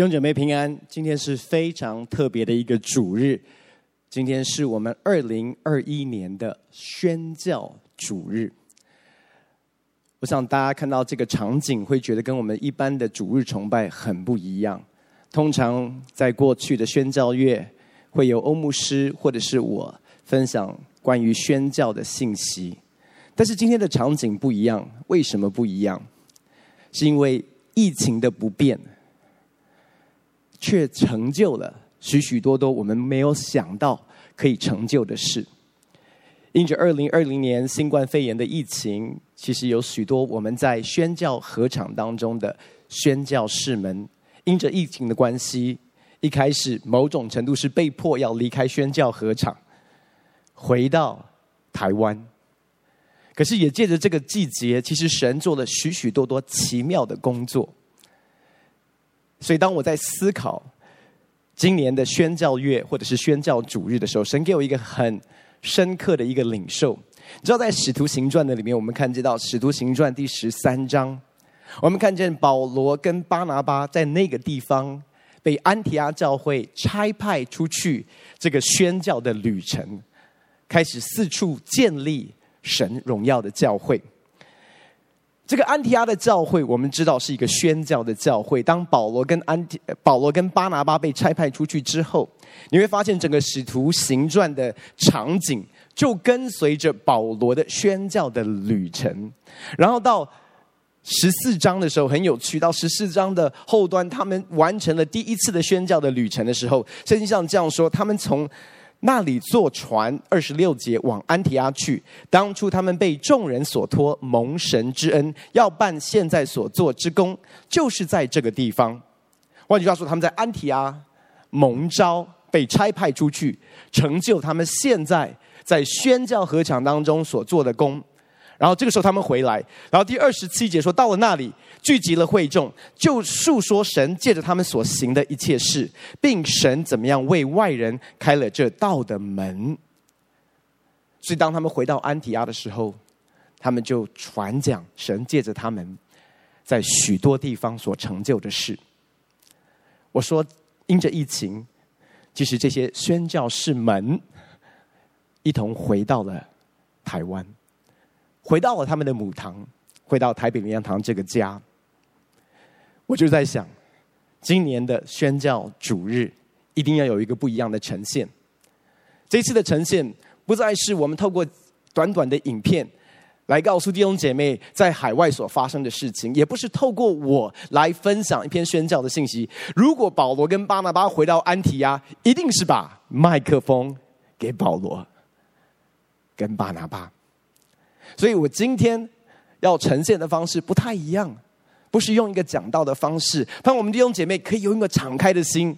弟兄姐妹平安，今天是非常特别的一个主日，今天是我们二零二一年的宣教主日。我想大家看到这个场景，会觉得跟我们一般的主日崇拜很不一样。通常在过去的宣教月，会有欧牧师或者是我分享关于宣教的信息，但是今天的场景不一样。为什么不一样？是因为疫情的不变。却成就了许许多多我们没有想到可以成就的事。因着二零二零年新冠肺炎的疫情，其实有许多我们在宣教合场当中的宣教士们，因着疫情的关系，一开始某种程度是被迫要离开宣教合场，回到台湾。可是也借着这个季节，其实神做了许许多多奇妙的工作。所以，当我在思考今年的宣教月或者是宣教主日的时候，神给我一个很深刻的一个领受。你知道，在《使徒行传》的里面，我们看见到《使徒行传》第十三章，我们看见保罗跟巴拿巴在那个地方被安提阿教会差派出去，这个宣教的旅程，开始四处建立神荣耀的教会。这个安提阿的教会，我们知道是一个宣教的教会。当保罗跟安提保罗跟巴拿巴被差派出去之后，你会发现整个使徒行传的场景就跟随着保罗的宣教的旅程。然后到十四章的时候很有趣，到十四章的后端，他们完成了第一次的宣教的旅程的时候，圣经上这样说：他们从。那里坐船二十六节往安提阿去。当初他们被众人所托，蒙神之恩，要办现在所做之功，就是在这个地方。换句话说，他们在安提阿蒙召，被差派出去，成就他们现在在宣教合场当中所做的功。然后这个时候他们回来，然后第二十七节说，到了那里聚集了会众，就述说神借着他们所行的一切事，并神怎么样为外人开了这道的门。所以当他们回到安提阿的时候，他们就传讲神借着他们在许多地方所成就的事。我说，因着疫情，其实这些宣教士们一同回到了台湾。回到了他们的母堂，回到台北灵粮堂这个家，我就在想，今年的宣教主日一定要有一个不一样的呈现。这次的呈现不再是我们透过短短的影片来告诉弟兄姐妹在海外所发生的事情，也不是透过我来分享一篇宣教的信息。如果保罗跟巴拿巴回到安提亚，一定是把麦克风给保罗跟巴拿巴。所以我今天要呈现的方式不太一样，不是用一个讲道的方式，盼望我们弟兄姐妹可以用一个敞开的心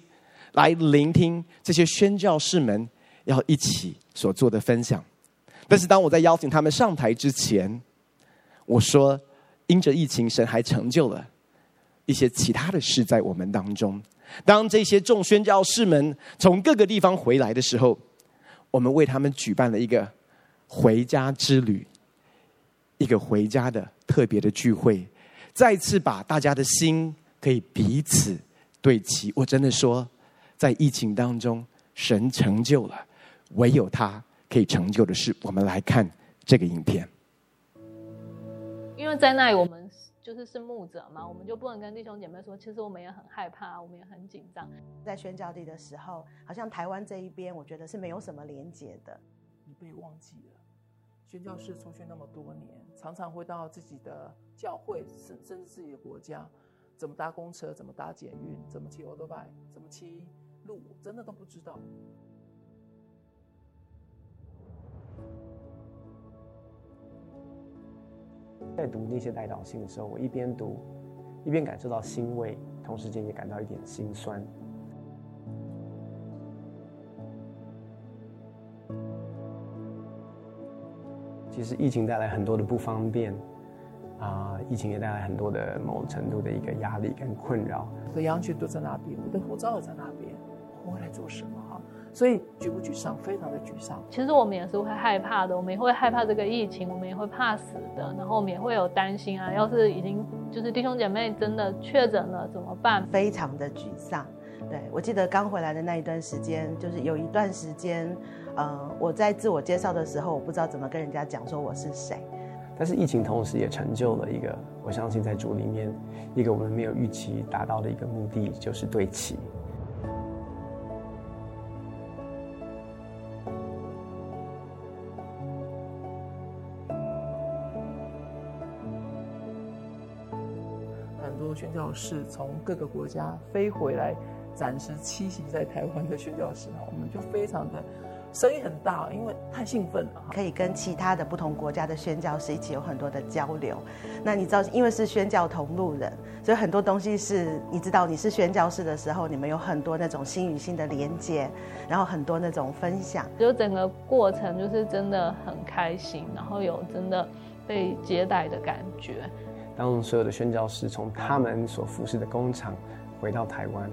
来聆听这些宣教士们要一起所做的分享。但是当我在邀请他们上台之前，我说，因着疫情，神还成就了一些其他的事在我们当中。当这些众宣教士们从各个地方回来的时候，我们为他们举办了一个回家之旅。一个回家的特别的聚会，再次把大家的心可以彼此对齐。我真的说，在疫情当中，神成就了唯有他可以成就的事。我们来看这个影片。因为在那里，我们就是是牧者嘛，我们就不能跟弟兄姐妹说，其实我们也很害怕，我们也很紧张。在宣教地的时候，好像台湾这一边，我觉得是没有什么连接的。你被忘记了。宣教士出去那么多年，常常会到自己的教会，甚甚至自己的国家，怎么搭公车，怎么搭捷运，怎么骑欧多拜，怎么骑路，真的都不知道。在读那些代祷信的时候，我一边读，一边感受到欣慰，同时间也感到一点心酸。其实疫情带来很多的不方便，啊，疫情也带来很多的某程度的一个压力跟困扰。我的羊群都在那边，我的护照也在那边，我来做什么？哈，所以沮不沮丧？非常的沮丧。其实我们也是会害怕的，我们也会害怕这个疫情，我们也会怕死的，然后我们也会有担心啊，要是已经就是弟兄姐妹真的确诊了怎么办？非常的沮丧。对，我记得刚回来的那一段时间，就是有一段时间，呃，我在自我介绍的时候，我不知道怎么跟人家讲说我是谁。但是疫情同时也成就了一个，我相信在主里面一个我们没有预期达到的一个目的，就是对齐。很多宣教士从各个国家飞回来。暂时栖息在台湾的宣教士，我们就非常的声音很大，因为太兴奋了，可以跟其他的不同国家的宣教士一起有很多的交流。那你知道，因为是宣教同路人，所以很多东西是你知道，你是宣教士的时候，你们有很多那种心与心的连接，然后很多那种分享，就整个过程就是真的很开心，然后有真的被接待的感觉。当所有的宣教士从他们所服侍的工厂回到台湾。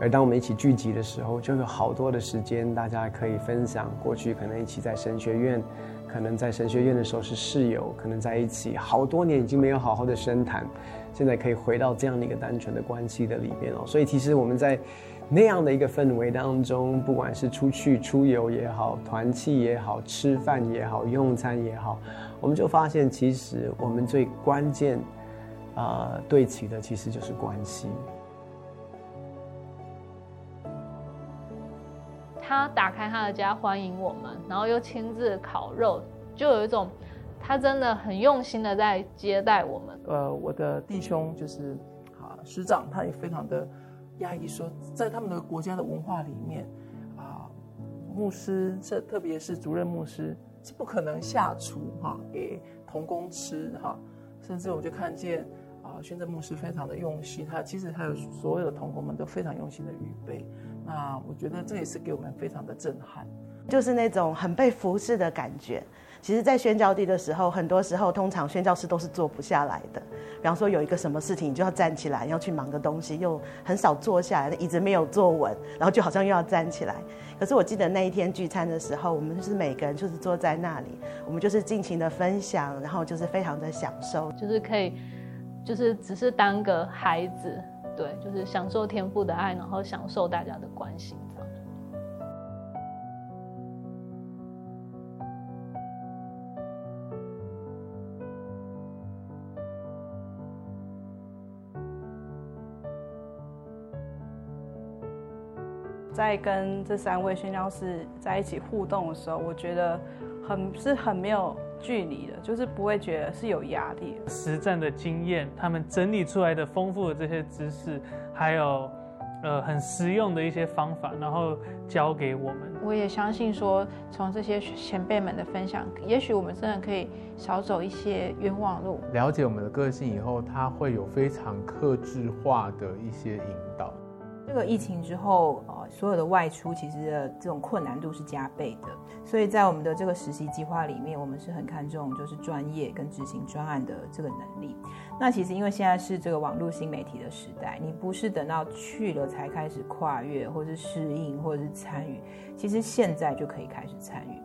而当我们一起聚集的时候，就有好多的时间，大家可以分享过去可能一起在神学院，可能在神学院的时候是室友，可能在一起好多年已经没有好好的深谈，现在可以回到这样的一个单纯的关系的里边哦。所以其实我们在那样的一个氛围当中，不管是出去出游也好，团契也好，吃饭也好，用餐也好，我们就发现其实我们最关键啊、呃、对齐的其实就是关系。他打开他的家欢迎我们，然后又亲自烤肉，就有一种他真的很用心的在接待我们。呃，我的弟兄就是啊师长，他也非常的压抑，说在他们的国家的文化里面啊，牧师这特别是主任牧师是不可能下厨哈、啊、给童工吃哈、甚至我就看见啊宣政牧师非常的用心，他其实还有所有的同工们都非常用心的预备。那我觉得这也是给我们非常的震撼，就是那种很被服侍的感觉。其实，在宣教地的时候，很多时候通常宣教师都是坐不下来的。比方说，有一个什么事情，你就要站起来，要去忙个东西，又很少坐下来，椅子没有坐稳，然后就好像又要站起来。可是我记得那一天聚餐的时候，我们就是每个人就是坐在那里，我们就是尽情的分享，然后就是非常的享受，就是可以，就是只是当个孩子。对，就是享受天父的爱，然后享受大家的关心，在跟这三位宣教士在一起互动的时候，我觉得很是很没有。距离的，就是不会觉得是有压力。实战的经验，他们整理出来的丰富的这些知识，还有呃很实用的一些方法，然后教给我们。我也相信说，从这些前辈们的分享，也许我们真的可以少走一些冤枉路。了解我们的个性以后，他会有非常克制化的一些引导。这个疫情之后，呃，所有的外出其实的这种困难度是加倍的，所以在我们的这个实习计划里面，我们是很看重就是专业跟执行专案的这个能力。那其实因为现在是这个网络新媒体的时代，你不是等到去了才开始跨越，或是适应，或者是参与，其实现在就可以开始参与。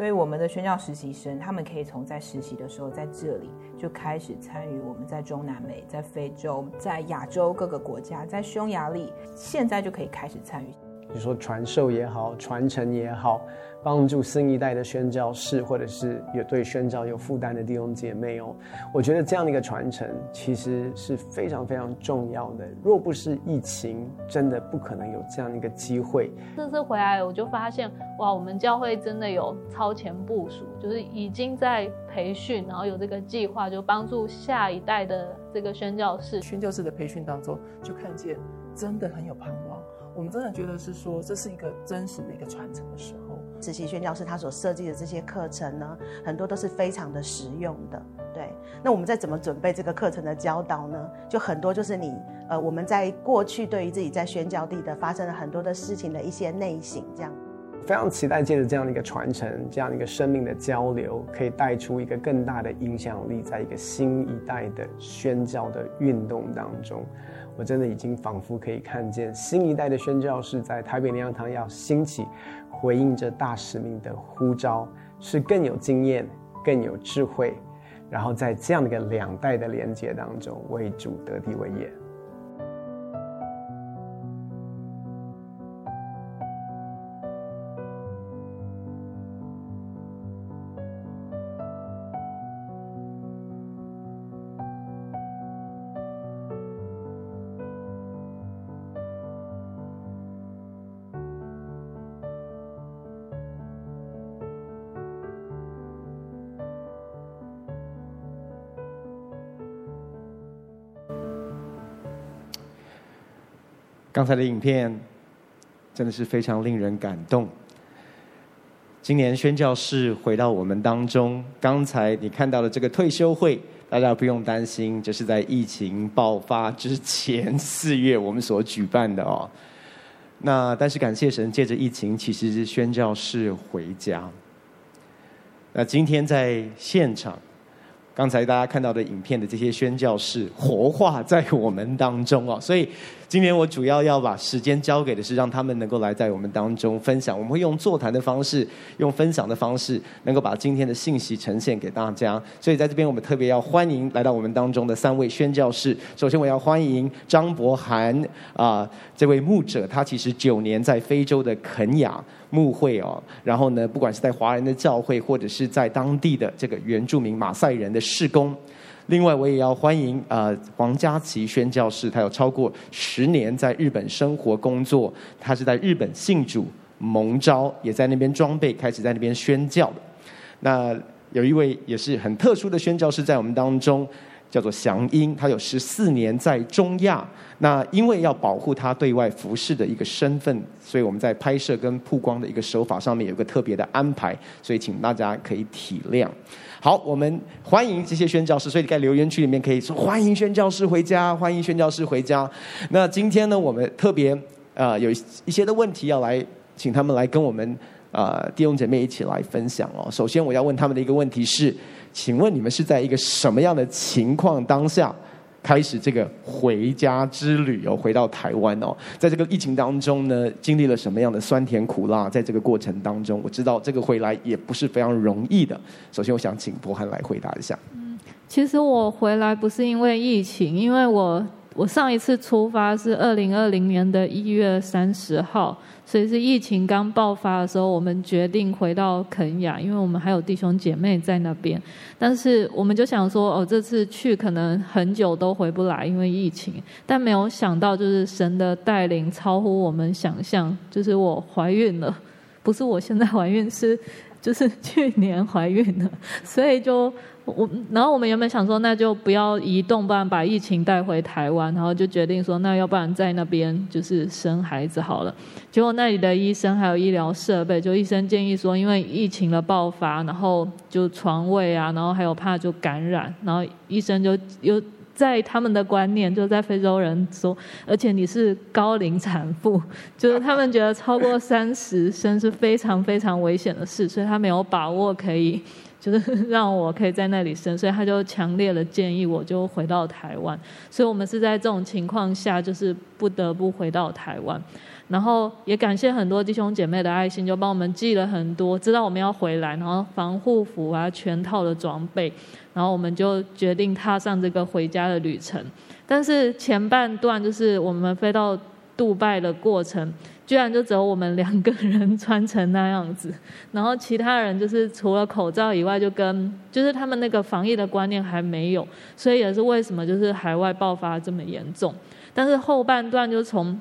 所以我们的宣教实习生，他们可以从在实习的时候，在这里就开始参与我们在中南美、在非洲、在亚洲各个国家，在匈牙利，现在就可以开始参与。你说传授也好，传承也好。帮助新一代的宣教士，或者是有对宣教有负担的弟兄姐妹哦，我觉得这样的一个传承其实是非常非常重要的。若不是疫情，真的不可能有这样的一个机会。这次回来我就发现，哇，我们教会真的有超前部署，就是已经在培训，然后有这个计划，就帮助下一代的这个宣教士。宣教士的培训当中，就看见真的很有盼望。我们真的觉得是说，这是一个真实的一个传承的时候。慈禧宣教士他所设计的这些课程呢，很多都是非常的实用的。对，那我们在怎么准备这个课程的教导呢？就很多就是你呃，我们在过去对于自己在宣教地的发生了很多的事情的一些内省，这样。非常期待借着这样的一个传承，这样一个生命的交流，可以带出一个更大的影响力，在一个新一代的宣教的运动当中。我真的已经仿佛可以看见新一代的宣教士在台北灵粮堂要兴起，回应着大使命的呼召，是更有经验、更有智慧，然后在这样的一个两代的连接当中，为主得地为业。刚才的影片真的是非常令人感动。今年宣教士回到我们当中，刚才你看到的这个退休会，大家不用担心，这是在疫情爆发之前 四月我们所举办的哦。那但是感谢神，借着疫情，其实是宣教士回家。那今天在现场。刚才大家看到的影片的这些宣教士活化在我们当中哦，所以今天我主要要把时间交给的是让他们能够来在我们当中分享。我们会用座谈的方式，用分享的方式，能够把今天的信息呈现给大家。所以在这边，我们特别要欢迎来到我们当中的三位宣教士。首先，我要欢迎张博涵啊、这位牧者，他其实九年在非洲的肯雅。牧会哦，然后呢，不管是在华人的教会，或者是在当地的这个原住民马赛人的事工。另外，我也要欢迎呃黄嘉琪宣教士，他有超过十年在日本生活工作，他是在日本信主蒙召，也在那边装备，开始在那边宣教。那有一位也是很特殊的宣教士在我们当中。叫做祥英，他有十四年在中亚。那因为要保护他对外服侍的一个身份，所以我们在拍摄跟曝光的一个手法上面有个特别的安排，所以请大家可以体谅。好，我们欢迎这些宣教师，所以在留言区里面可以说欢迎宣教师回家，欢迎宣教师回家。那今天呢，我们特别呃有一些的问题要来请他们来跟我们呃弟兄姐妹一起来分享哦。首先我要问他们的一个问题是。请问你们是在一个什么样的情况当下开始这个回家之旅哦？回到台湾哦，在这个疫情当中呢，经历了什么样的酸甜苦辣？在这个过程当中，我知道这个回来也不是非常容易的。首先，我想请伯涵来回答一下。嗯，其实我回来不是因为疫情，因为我我上一次出发是二零二零年的一月三十号。所以是疫情刚爆发的时候，我们决定回到肯亚，因为我们还有弟兄姐妹在那边。但是我们就想说，哦，这次去可能很久都回不来，因为疫情。但没有想到，就是神的带领超乎我们想象，就是我怀孕了，不是我现在怀孕，是就是去年怀孕了，所以就。我然后我们原本想说，那就不要移动，不然把疫情带回台湾，然后就决定说，那要不然在那边就是生孩子好了。结果那里的医生还有医疗设备，就医生建议说，因为疫情的爆发，然后就床位啊，然后还有怕就感染，然后医生就又在他们的观念，就在非洲人说，而且你是高龄产妇，就是他们觉得超过三十生是非常非常危险的事，所以他没有把握可以。就是 让我可以在那里生，所以他就强烈的建议我就回到台湾，所以我们是在这种情况下，就是不得不回到台湾，然后也感谢很多弟兄姐妹的爱心，就帮我们寄了很多，知道我们要回来，然后防护服啊，全套的装备，然后我们就决定踏上这个回家的旅程。但是前半段就是我们飞到杜拜的过程。居然就只有我们两个人穿成那样子，然后其他人就是除了口罩以外，就跟就是他们那个防疫的观念还没有，所以也是为什么就是海外爆发这么严重。但是后半段就从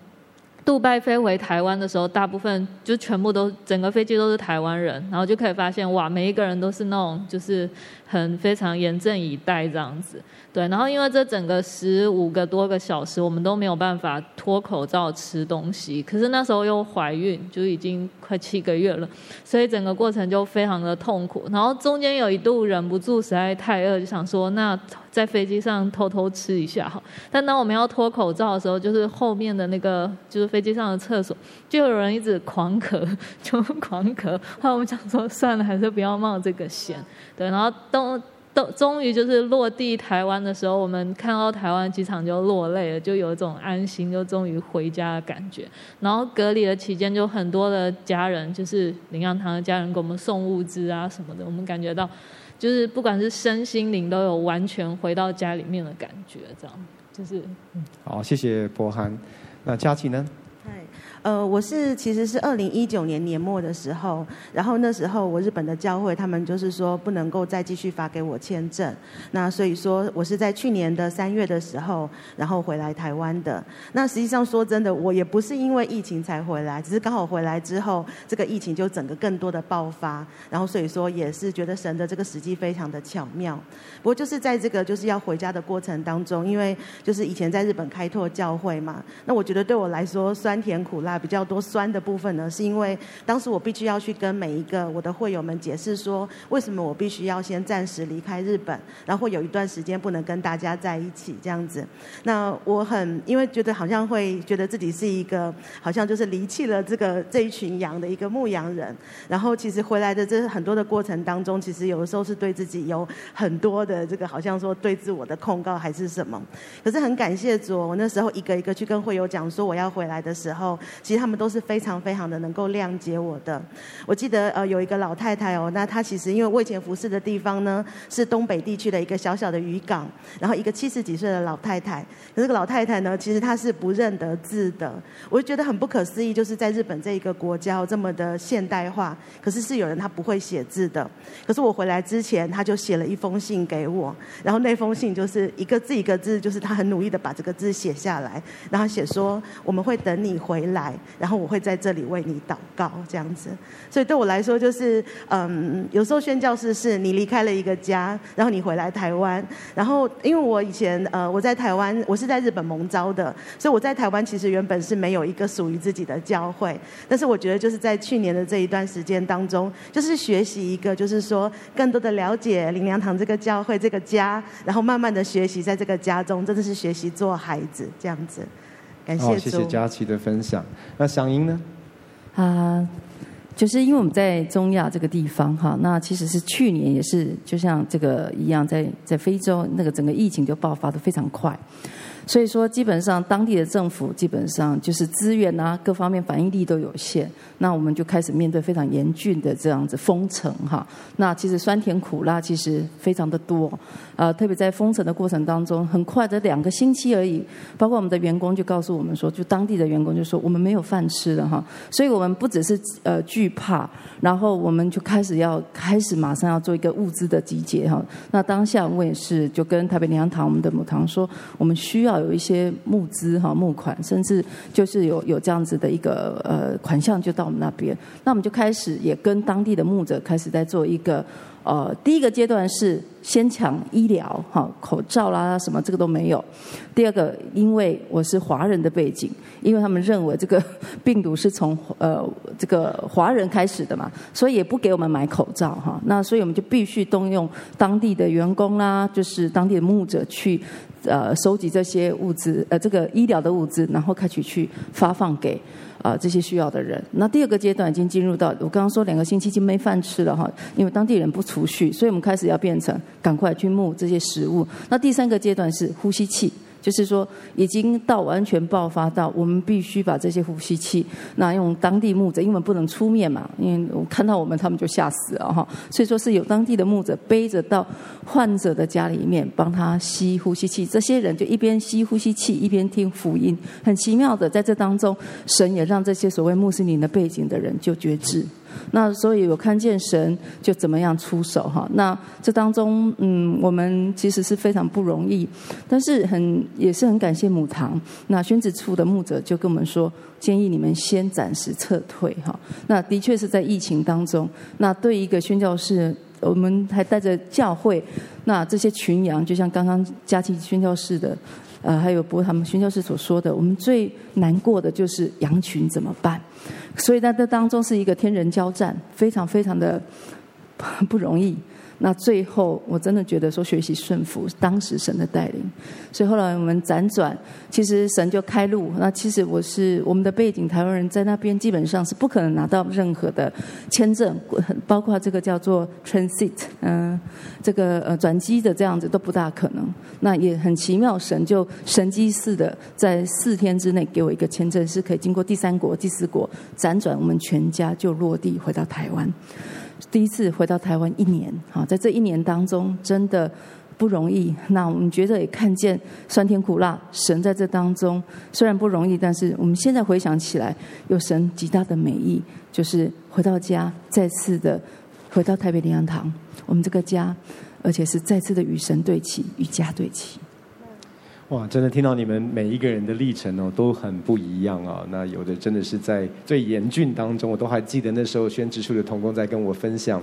杜拜飞回台湾的时候，大部分就全部都整个飞机都是台湾人，然后就可以发现哇，每一个人都是那种就是很非常严阵以待这样子。对，然后因为这整个十五个多个小时，我们都没有办法脱口罩吃东西。可是那时候又怀孕，就已经快七个月了，所以整个过程就非常的痛苦。然后中间有一度忍不住，实在太饿，就想说那在飞机上偷偷吃一下好。但当我们要脱口罩的时候，就是后面的那个就是飞机上的厕所，就有人一直狂咳，就狂咳。后来我们想说算了，还是不要冒这个险。对，然后都。都终于就是落地台湾的时候，我们看到台湾机场就落泪了，就有一种安心，就终于回家的感觉。然后隔离的期间，就很多的家人，就是灵粮堂的家人给我们送物资啊什么的，我们感觉到，就是不管是身心灵都有完全回到家里面的感觉，这样就是。好，谢谢博涵。那佳琪呢？呃，我是其实是二零一九年年末的时候，然后那时候我日本的教会他们就是说不能够再继续发给我签证，那所以说我是在去年的三月的时候，然后回来台湾的。那实际上说真的，我也不是因为疫情才回来，只是刚好回来之后，这个疫情就整个更多的爆发，然后所以说也是觉得神的这个时机非常的巧妙。不过就是在这个就是要回家的过程当中，因为就是以前在日本开拓教会嘛，那我觉得对我来说酸甜苦辣。啊，比较多酸的部分呢，是因为当时我必须要去跟每一个我的会友们解释说，为什么我必须要先暂时离开日本，然后会有一段时间不能跟大家在一起这样子。那我很因为觉得好像会觉得自己是一个好像就是离弃了这个这一群羊的一个牧羊人，然后其实回来的这很多的过程当中，其实有的时候是对自己有很多的这个好像说对自我的控告还是什么。可是很感谢主，我那时候一个一个去跟会友讲说我要回来的时候。其实他们都是非常非常的能够谅解我的。我记得呃有一个老太太哦，那她其实因为我以前服侍的地方呢是东北地区的一个小小的渔港，然后一个七十几岁的老太太，可是这个老太太呢其实她是不认得字的，我就觉得很不可思议，就是在日本这一个国家这么的现代化，可是是有人他不会写字的。可是我回来之前，他就写了一封信给我，然后那封信就是一个字一个字，就是他很努力的把这个字写下来，然后写说我们会等你回来。然后我会在这里为你祷告，这样子。所以对我来说，就是嗯，有时候宣教士是你离开了一个家，然后你回来台湾。然后因为我以前呃我在台湾，我是在日本蒙招的，所以我在台湾其实原本是没有一个属于自己的教会。但是我觉得就是在去年的这一段时间当中，就是学习一个，就是说更多的了解灵粮堂这个教会这个家，然后慢慢的学习在这个家中，真的是学习做孩子这样子。好，谢谢佳琪的分享。那祥英呢？啊，就是因为我们在中亚这个地方哈，那其实是去年也是就像这个一样，在在非洲那个整个疫情就爆发的非常快。所以说，基本上当地的政府基本上就是资源啊，各方面反应力都有限。那我们就开始面对非常严峻的这样子封城哈。那其实酸甜苦辣其实非常的多，呃，特别在封城的过程当中，很快的两个星期而已，包括我们的员工就告诉我们说，就当地的员工就说我们没有饭吃了哈。所以我们不只是呃惧怕，然后我们就开始要开始马上要做一个物资的集结哈。那当下我也是就跟台北粮堂我们的母堂说，我们需要。有一些募资哈募款，甚至就是有有这样子的一个呃款项就到我们那边，那我们就开始也跟当地的牧者开始在做一个呃第一个阶段是先抢医疗哈口罩啦什么这个都没有，第二个因为我是华人的背景，因为他们认为这个病毒是从呃这个华人开始的嘛，所以也不给我们买口罩哈，那所以我们就必须动用当地的员工啦，就是当地的牧者去。呃，收集这些物资，呃，这个医疗的物资，然后开始去发放给啊、这些需要的人。那第二个阶段已经进入到，我刚刚说两个星期就没饭吃了哈，因为当地人不储蓄，所以我们开始要变成赶快去募这些食物。那第三个阶段是呼吸器。就是说，已经到完全爆发到，我们必须把这些呼吸器，那用当地牧者，因为不能出面嘛，因为我看到我们，他们就吓死了哈。所以说是有当地的牧者背着到患者的家里面，帮他吸呼吸器。这些人就一边吸呼吸器，一边听福音。很奇妙的，在这当中，神也让这些所谓穆斯林的背景的人就觉知。那所以我看见神就怎么样出手哈？那这当中，嗯，我们其实是非常不容易，但是很也是很感谢母堂。那宣旨处的牧者就跟我们说，建议你们先暂时撤退哈。那的确是在疫情当中，那对一个宣教士，我们还带着教会，那这些群羊，就像刚刚佳琪宣教士的，呃，还有博他们宣教士所说的，我们最难过的就是羊群怎么办？所以在这当中是一个天人交战，非常非常的 不容易。那最后我真的觉得说学习顺服当时神的带领，所以后来我们辗转，其实神就开路。那其实我是我们的背景，台湾人在那边基本上是不可能拿到任何的签证，包括这个叫做 transit，嗯、呃，这个呃转机的这样子都不大可能。那也很奇妙，神就神机似的在四天之内给我一个签证，是可以经过第三国、第四国辗转，我们全家就落地回到台湾。第一次回到台湾一年，好，在这一年当中真的不容易。那我们觉得也看见酸甜苦辣，神在这当中虽然不容易，但是我们现在回想起来，有神极大的美意，就是回到家，再次的回到台北灵粮堂，我们这个家，而且是再次的与神对齐，与家对齐。哇，真的听到你们每一个人的历程哦，都很不一样啊。那有的真的是在最严峻当中，我都还记得那时候宣直处的同工在跟我分享，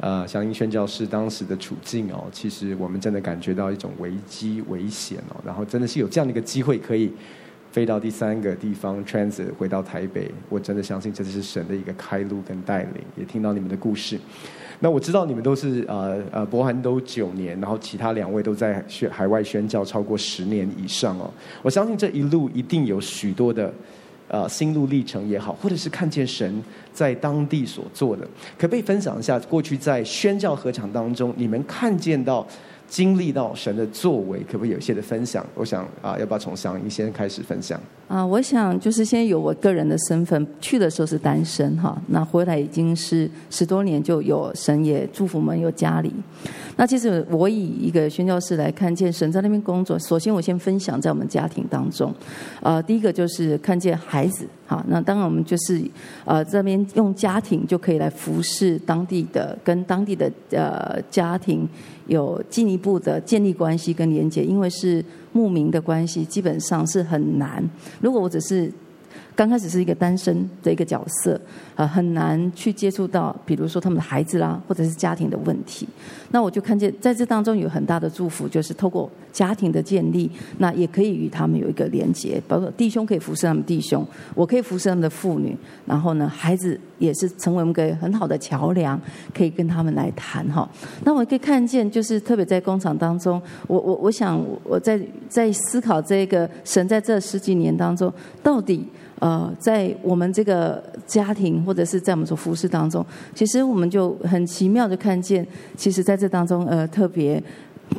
呃，祥英宣教师当时的处境哦。其实我们真的感觉到一种危机危险哦，然后真的是有这样的一个机会可以飞到第三个地方 transit 回到台北，我真的相信这是神的一个开路跟带领。也听到你们的故事。那我知道你们都是呃呃，柏涵都九年，然后其他两位都在宣海外宣教超过十年以上哦。我相信这一路一定有许多的呃心路历程也好，或者是看见神在当地所做的，可不可以分享一下过去在宣教合场当中，你们看见到？经历到神的作为，可不可以有一些的分享？我想啊，要不要从祥英先开始分享？啊，我想就是先有我个人的身份，去的时候是单身哈，那回来已经是十多年，就有神也祝福我们有家里。那其实我以一个宣教士来看见神在那边工作，首先我先分享在我们家庭当中，呃，第一个就是看见孩子哈，那当然我们就是呃这边用家庭就可以来服侍当地的，跟当地的呃家庭。有进一步的建立关系跟连接，因为是牧民的关系，基本上是很难。如果我只是刚开始是一个单身的一个角色。呃，很难去接触到，比如说他们的孩子啦，或者是家庭的问题。那我就看见在这当中有很大的祝福，就是透过家庭的建立，那也可以与他们有一个连接。包括弟兄可以服侍他们弟兄，我可以服侍他们的妇女。然后呢，孩子也是成为我们个很好的桥梁，可以跟他们来谈哈。那我可以看见，就是特别在工厂当中，我我我想我在在思考这个神在这十几年当中到底。呃，在我们这个家庭或者是在我们所服侍当中，其实我们就很奇妙的看见，其实在这当中，呃，特别，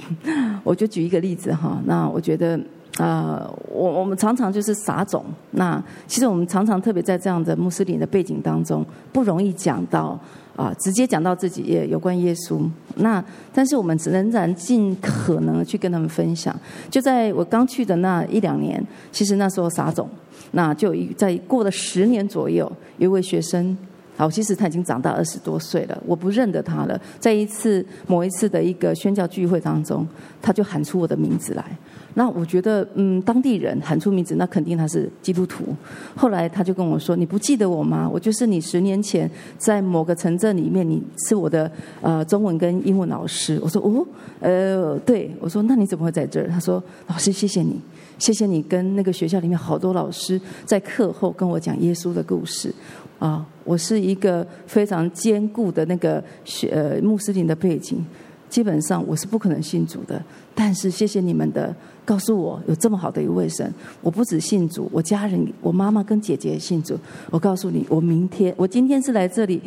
我就举一个例子哈。那我觉得，呃，我我们常常就是撒种。那其实我们常常特别在这样的穆斯林的背景当中，不容易讲到啊、直接讲到自己也有关耶稣。那但是我们仍然尽可能去跟他们分享。就在我刚去的那一两年，其实那时候撒种。那就一在过了十年左右，有一位学生，好，其实他已经长大二十多岁了，我不认得他了。在一次某一次的一个宣教聚会当中，他就喊出我的名字来。那我觉得，嗯，当地人喊出名字，那肯定他是基督徒。后来他就跟我说：“你不记得我吗？我就是你十年前在某个城镇里面，你是我的呃中文跟英文老师。”我说：“哦，呃，对。”我说：“那你怎么会在这儿？”他说：“老师，谢谢你。”谢谢你跟那个学校里面好多老师在课后跟我讲耶稣的故事啊！我是一个非常坚固的那个学呃穆斯林的背景，基本上我是不可能信主的。但是谢谢你们的告诉我有这么好的一位神，我不止信主，我家人我妈妈跟姐姐也信主。我告诉你，我明天我今天是来这里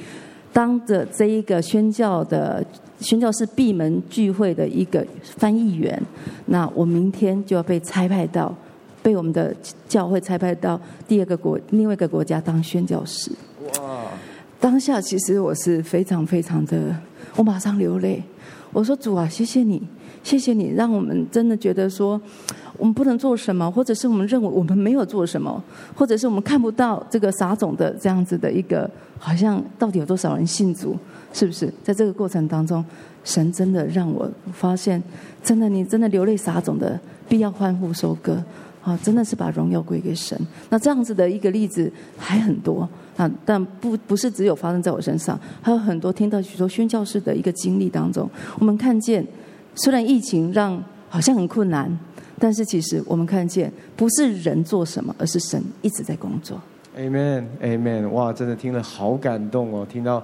当着这一个宣教的。宣教士闭门聚会的一个翻译员，那我明天就要被差派到，被我们的教会差派到第二个国另外一个国家当宣教士。哇！当下其实我是非常非常的，我马上流泪。我说主啊，谢谢你，谢谢你，让我们真的觉得说，我们不能做什么，或者是我们认为我们没有做什么，或者是我们看不到这个撒种的这样子的一个，好像到底有多少人信主。是不是在这个过程当中，神真的让我发现，真的你真的流泪撒种的，必要欢呼收割啊！真的是把荣耀归给神。那这样子的一个例子还很多啊，但不不是只有发生在我身上，还有很多听到许多宣教士的一个经历当中，我们看见，虽然疫情让好像很困难，但是其实我们看见不是人做什么，而是神一直在工作。Amen，Amen，哇，真的听了好感动哦，听到。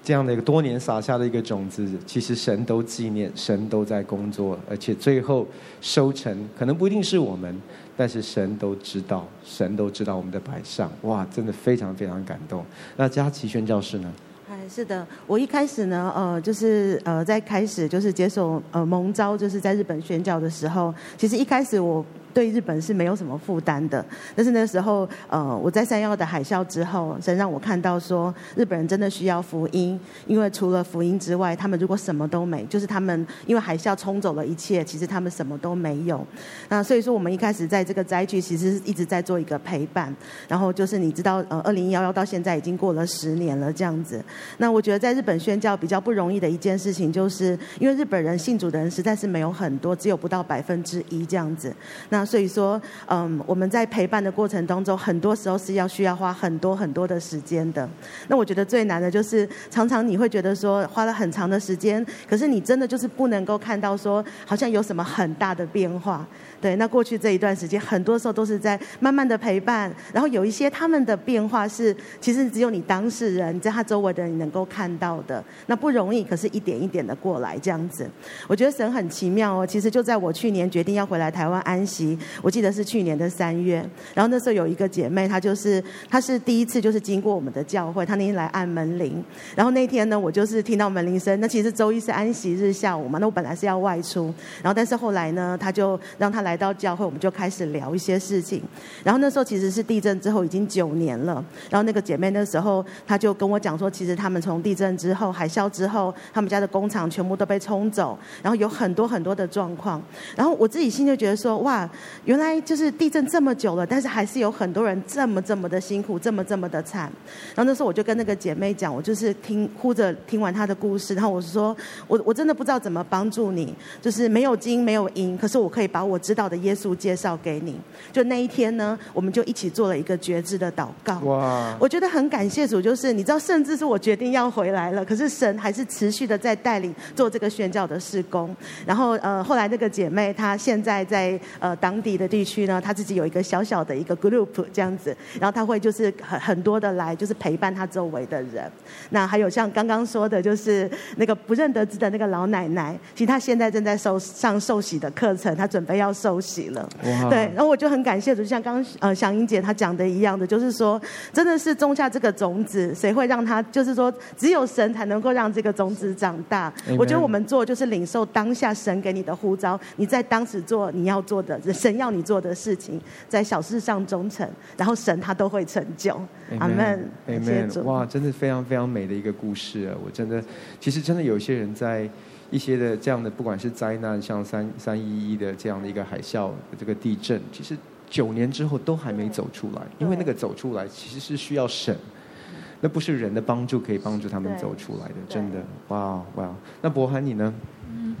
这样的一个多年撒下的一个种子，其实神都纪念，神都在工作，而且最后收成可能不一定是我们，但是神都知道，神都知道我们的摆上，哇，真的非常非常感动。那佳琪宣教士呢？哎，是的，我一开始呢，呃，就是呃，在开始就是接受呃蒙招，就是在日本宣教的时候，其实一开始我。对日本是没有什么负担的，但是那时候，呃，我在三一的海啸之后，神让我看到说，日本人真的需要福音，因为除了福音之外，他们如果什么都没，就是他们因为海啸冲走了一切，其实他们什么都没有。那所以说，我们一开始在这个灾区，其实是一直在做一个陪伴。然后就是你知道，呃，二零一幺到现在已经过了十年了，这样子。那我觉得在日本宣教比较不容易的一件事情，就是因为日本人信主的人实在是没有很多，只有不到百分之一这样子。那所以说，嗯，我们在陪伴的过程当中，很多时候是要需要花很多很多的时间的。那我觉得最难的就是，常常你会觉得说花了很长的时间，可是你真的就是不能够看到说，好像有什么很大的变化。对，那过去这一段时间，很多时候都是在慢慢的陪伴，然后有一些他们的变化是，其实只有你当事人，你在他周围的人你能够看到的，那不容易，可是一点一点的过来这样子。我觉得神很奇妙哦，其实就在我去年决定要回来台湾安息，我记得是去年的三月，然后那时候有一个姐妹，她就是她是第一次就是经过我们的教会，她那天来按门铃，然后那天呢，我就是听到门铃声，那其实周一是安息日下午嘛，那我本来是要外出，然后但是后来呢，她就让她来。来到教会，我们就开始聊一些事情。然后那时候其实是地震之后已经九年了。然后那个姐妹那时候，她就跟我讲说，其实他们从地震之后、海啸之后，他们家的工厂全部都被冲走，然后有很多很多的状况。然后我自己心就觉得说，哇，原来就是地震这么久了，但是还是有很多人这么这么的辛苦，这么这么的惨。然后那时候我就跟那个姐妹讲，我就是听哭着听完她的故事，然后我说，我我真的不知道怎么帮助你，就是没有金没有银，可是我可以把我知道的耶稣介绍给你，就那一天呢，我们就一起做了一个觉知的祷告。哇！我觉得很感谢主，就是你知道，甚至是我决定要回来了，可是神还是持续的在带领做这个宣教的事工。然后呃，后来那个姐妹她现在在呃当地的地区呢，她自己有一个小小的一个 group 这样子，然后她会就是很很多的来，就是陪伴她周围的人。那还有像刚刚说的，就是那个不认得字的那个老奶奶，其实她现在正在受上受洗的课程，她准备要受。受洗了，对，然后我就很感谢，就像刚刚呃祥英姐她讲的一样的，就是说，真的是种下这个种子，谁会让他？就是说，只有神才能够让这个种子长大。我觉得我们做就是领受当下神给你的呼召，你在当时做你要做的，神要你做的事情，在小事上忠诚，然后神他都会成就。阿门，阿门。哇，真的非常非常美的一个故事啊！我真的，其实真的有些人在。一些的这样的，不管是灾难，像三三一一的这样的一个海啸，这个地震，其实九年之后都还没走出来，因为那个走出来其实是需要神，那不是人的帮助可以帮助他们走出来的，真的，哇哇！那博涵你呢？嗯，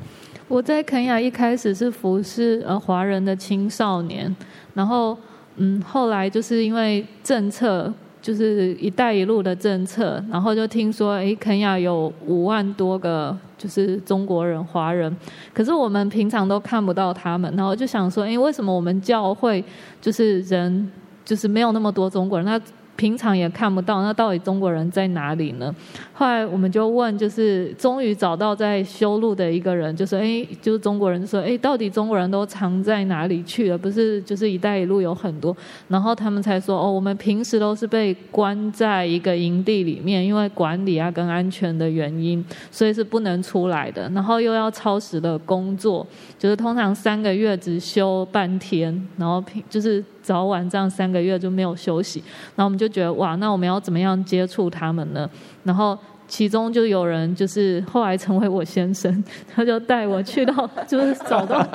我在肯雅一开始是服侍呃华人的青少年，然后嗯后来就是因为政策。就是“一带一路”的政策，然后就听说，哎，肯雅有五万多个就是中国人、华人，可是我们平常都看不到他们，然后就想说，哎，为什么我们教会就是人就是没有那么多中国人？那平常也看不到，那到底中国人在哪里呢？后来我们就问，就是终于找到在修路的一个人，就说：“哎，就是中国人说，哎，到底中国人都藏在哪里去了？不是，就是一带一路有很多。”然后他们才说：“哦，我们平时都是被关在一个营地里面，因为管理啊跟安全的原因，所以是不能出来的。然后又要超时的工作，就是通常三个月只休半天，然后平就是。”早晚这样三个月就没有休息，然后我们就觉得哇，那我们要怎么样接触他们呢？然后其中就有人就是后来成为我先生，他就带我去到，就是找到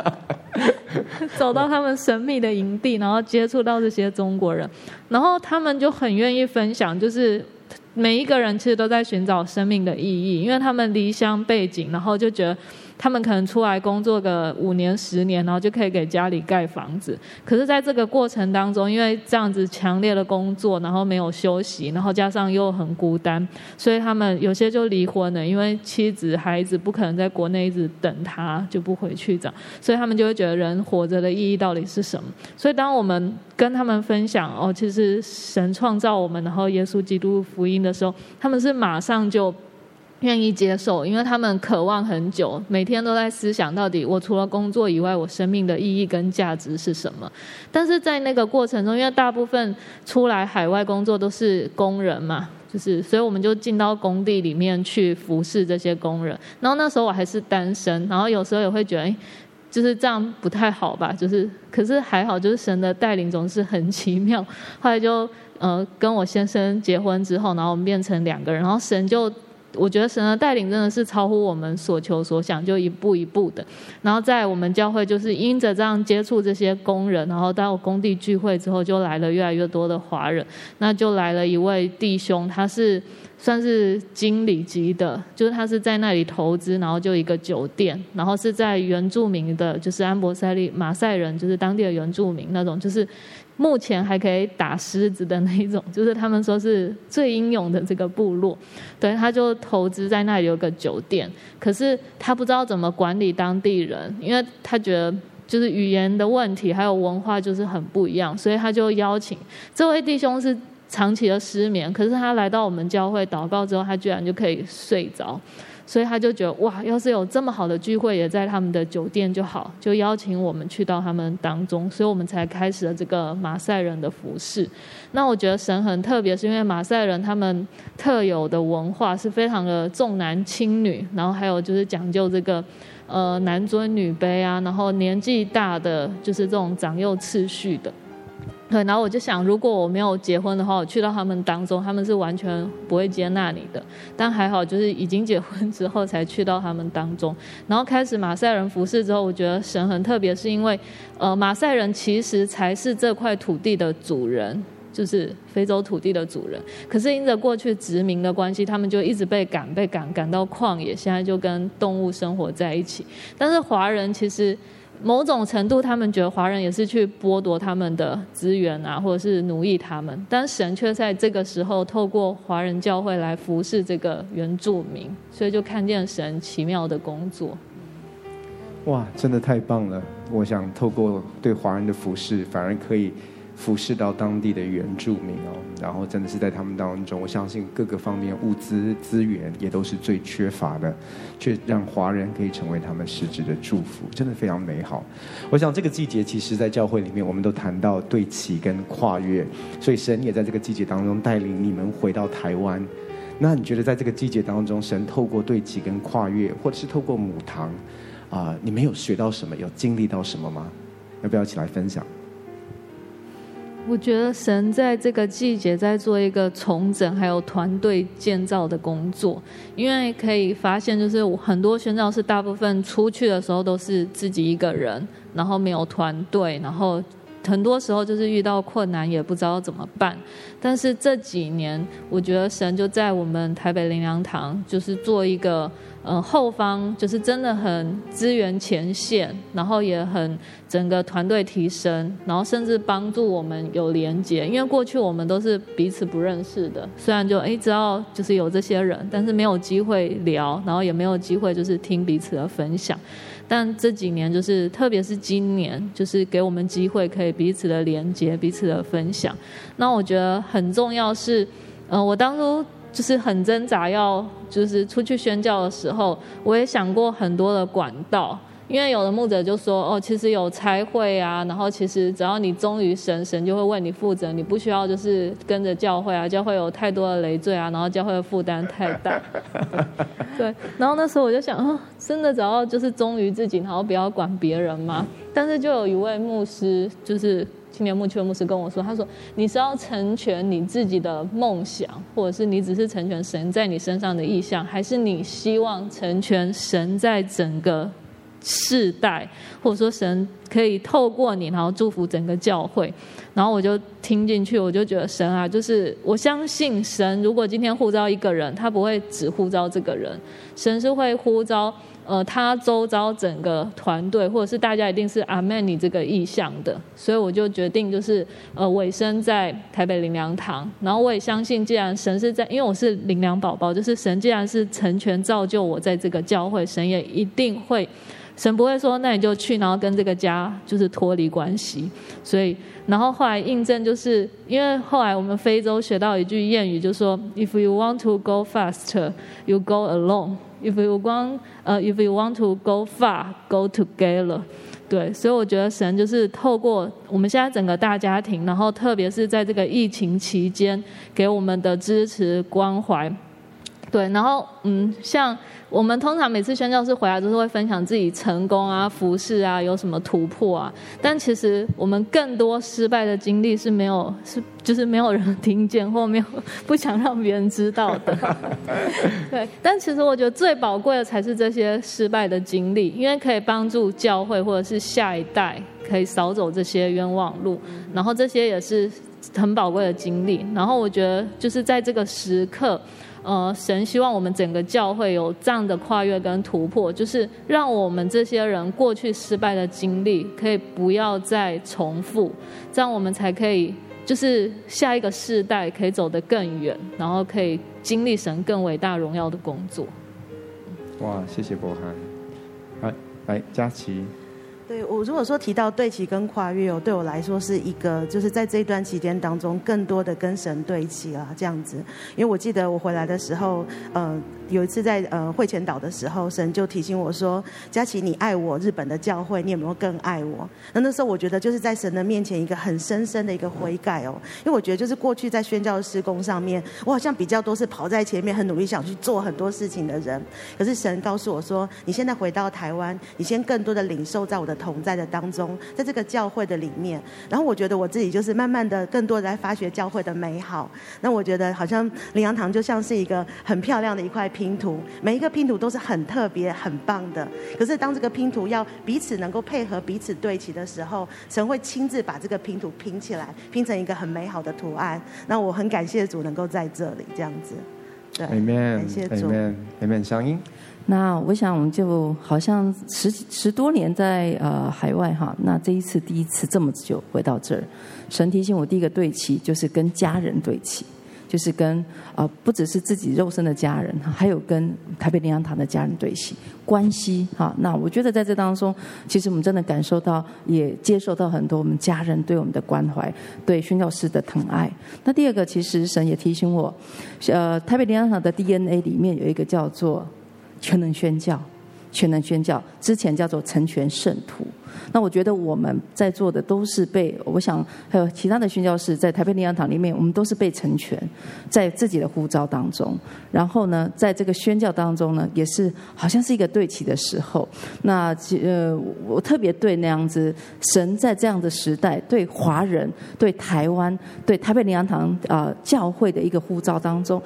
找到他们神秘的营地，然后接触到这些中国人，然后他们就很愿意分享，就是每一个人其实都在寻找生命的意义，因为他们离乡背景，然后就觉得。他们可能出来工作个五年、十年，然后就可以给家里盖房子。可是，在这个过程当中，因为这样子强烈的工作，然后没有休息，然后加上又很孤单，所以他们有些就离婚了，因为妻子、孩子不可能在国内一直等他，就不回去找。所以他们就会觉得人活着的意义到底是什么？所以，当我们跟他们分享哦，其实神创造我们，然后耶稣基督福音的时候，他们是马上就。愿意接受，因为他们渴望很久，每天都在思想到底我除了工作以外，我生命的意义跟价值是什么。但是在那个过程中，因为大部分出来海外工作都是工人嘛，就是所以我们就进到工地里面去服侍这些工人。然后那时候我还是单身，然后有时候也会觉得，就是这样不太好吧？就是可是还好，就是神的带领总是很奇妙。后来就呃跟我先生结婚之后，然后我们变成两个人，然后神就。我觉得神的带领真的是超乎我们所求所想，就一步一步的。然后在我们教会，就是因着这样接触这些工人，然后到工地聚会之后，就来了越来越多的华人。那就来了一位弟兄，他是算是经理级的，就是他是在那里投资，然后就一个酒店，然后是在原住民的，就是安博塞利马赛人，就是当地的原住民那种，就是。目前还可以打狮子的那一种，就是他们说是最英勇的这个部落，对，他就投资在那里有个酒店，可是他不知道怎么管理当地人，因为他觉得就是语言的问题，还有文化就是很不一样，所以他就邀请这位弟兄是长期的失眠，可是他来到我们教会祷告之后，他居然就可以睡着。所以他就觉得哇，要是有这么好的聚会，也在他们的酒店就好，就邀请我们去到他们当中，所以我们才开始了这个马赛人的服饰。那我觉得神很特别，是因为马赛人他们特有的文化是非常的重男轻女，然后还有就是讲究这个呃男尊女卑啊，然后年纪大的就是这种长幼次序的。对，然后我就想，如果我没有结婚的话，我去到他们当中，他们是完全不会接纳你的。但还好，就是已经结婚之后才去到他们当中，然后开始马赛人服侍之后，我觉得神很特别，是因为呃，马赛人其实才是这块土地的主人，就是非洲土地的主人。可是因着过去殖民的关系，他们就一直被赶，被赶赶到旷野，现在就跟动物生活在一起。但是华人其实。某种程度，他们觉得华人也是去剥夺他们的资源啊，或者是奴役他们。但神却在这个时候透过华人教会来服侍这个原住民，所以就看见神奇妙的工作。哇，真的太棒了！我想透过对华人的服侍，反而可以。服侍到当地的原住民哦，然后真的是在他们当中，我相信各个方面物资资源也都是最缺乏的，却让华人可以成为他们实质的祝福，真的非常美好。我想这个季节，其实在教会里面，我们都谈到对齐跟跨越，所以神也在这个季节当中带领你们回到台湾。那你觉得在这个季节当中，神透过对齐跟跨越，或者是透过母堂啊、你们有学到什么，有经历到什么吗？要不要一起来分享？我觉得神在这个季节在做一个重整，还有团队建造的工作，因为可以发现，就是很多宣教士大部分出去的时候都是自己一个人，然后没有团队，然后很多时候就是遇到困难也不知道怎么办。但是这几年，我觉得神就在我们台北灵粮堂，就是做一个。嗯，后方就是真的很支援前线，然后也很整个团队提升，然后甚至帮助我们有连接。因为过去我们都是彼此不认识的，虽然就哎知道就是有这些人，但是没有机会聊，然后也没有机会就是听彼此的分享。但这几年就是，特别是今年，就是给我们机会可以彼此的连接、彼此的分享。那我觉得很重要是，嗯，我当初。就是很挣扎，要就是出去宣教的时候，我也想过很多的管道，因为有的牧者就说，哦，其实有差会啊，然后其实只要你忠于神，神就会为你负责，你不需要就是跟着教会啊，教会有太多的累赘啊，然后教会的负担太大。对，然后那时候我就想，哦，真的只要就是忠于自己，然后不要管别人吗？但是就有一位牧师，就是。青年牧区的牧师跟我说：“他说你是要成全你自己的梦想，或者是你只是成全神在你身上的意向，还是你希望成全神在整个世代，或者说神可以透过你，然后祝福整个教会？”然后我就听进去，我就觉得神啊，就是我相信神，如果今天呼召一个人，他不会只呼召这个人，神是会呼召。呃，他周遭整个团队，或者是大家一定是阿门你这个意向的，所以我就决定就是呃委身在台北灵粮堂，然后我也相信，既然神是在，因为我是灵粮宝宝，就是神既然是成全造就我在这个教会，神也一定会神不会说那你就去，然后跟这个家就是脱离关系。所以，然后后来印证就是因为后来我们非洲学到一句谚语，就说 If you want to go fast, you go alone. If you want, 呃，If you want to go far, go together. 对，所以我觉得神就是透过我们现在整个大家庭，然后特别是在这个疫情期间给我们的支持关怀。对，然后嗯，像我们通常每次宣教士回来都是会分享自己成功啊、服事啊、有什么突破啊，但其实我们更多失败的经历是没有是就是没有人听见或没有不想让别人知道的。对，但其实我觉得最宝贵的才是这些失败的经历，因为可以帮助教会或者是下一代可以少走这些冤枉路，然后这些也是很宝贵的经历。然后我觉得就是在这个时刻。呃，神希望我们整个教会有这样的跨越跟突破，就是让我们这些人过去失败的经历可以不要再重复，这样我们才可以就是下一个世代可以走得更远，然后可以经历神更伟大荣耀的工作。哇，谢谢柏翰。来，来佳琪。对，我如果说提到对齐跟跨越哦，对我来说是一个，就是在这一段期间当中，更多的跟神对齐了这样子。因为我记得我回来的时候，呃。有一次在呃会前岛的时候，神就提醒我说：“佳琪，你爱我日本的教会，你有没有更爱我？”那那时候我觉得就是在神的面前一个很深深的一个悔改哦，因为我觉得就是过去在宣教的事工上面，我好像比较多是跑在前面，很努力想去做很多事情的人。可是神告诉我说：“你现在回到台湾，你先更多的领受在我的同在的当中，在这个教会的里面。”然后我觉得我自己就是慢慢的更多的来发掘教会的美好。那我觉得好像灵羊堂就像是一个很漂亮的一块拼图，每一个拼图都是很特别、很棒的。可是当这个拼图要彼此能够配合、彼此对齐的时候，神会亲自把这个拼图拼起来，拼成一个很美好的图案。那我很感谢主能够在这里这样子。对，Amen，感谢主，Amen，Amen，香音。那我想，我们就好像十十多年在呃海外哈，那这一次第一次这么久回到这儿，神提醒我第一个对齐就是跟家人对齐。就是跟、呃，不只是自己肉身的家人，还有跟台北灵粮堂的家人对齐关系哈。那我觉得在这当中，其实我们真的感受到，也接受到很多我们家人对我们的关怀，对宣教士的疼爱。那第二个，其实神也提醒我，呃，台北灵粮堂的 DNA 里面有一个叫做全能宣教，全能宣教之前叫做成全圣徒。那我觉得我们在座的都是被，我想还有其他的宣教士在台北灵粮堂里面，我们都是被成全，在自己的呼召当中。然后呢，在这个宣教当中呢，也是好像是一个对齐的时候。那呃，我特别对那样子，神在这样的时代，对华人、对台湾、对台北灵粮堂啊、教会的一个呼召当中。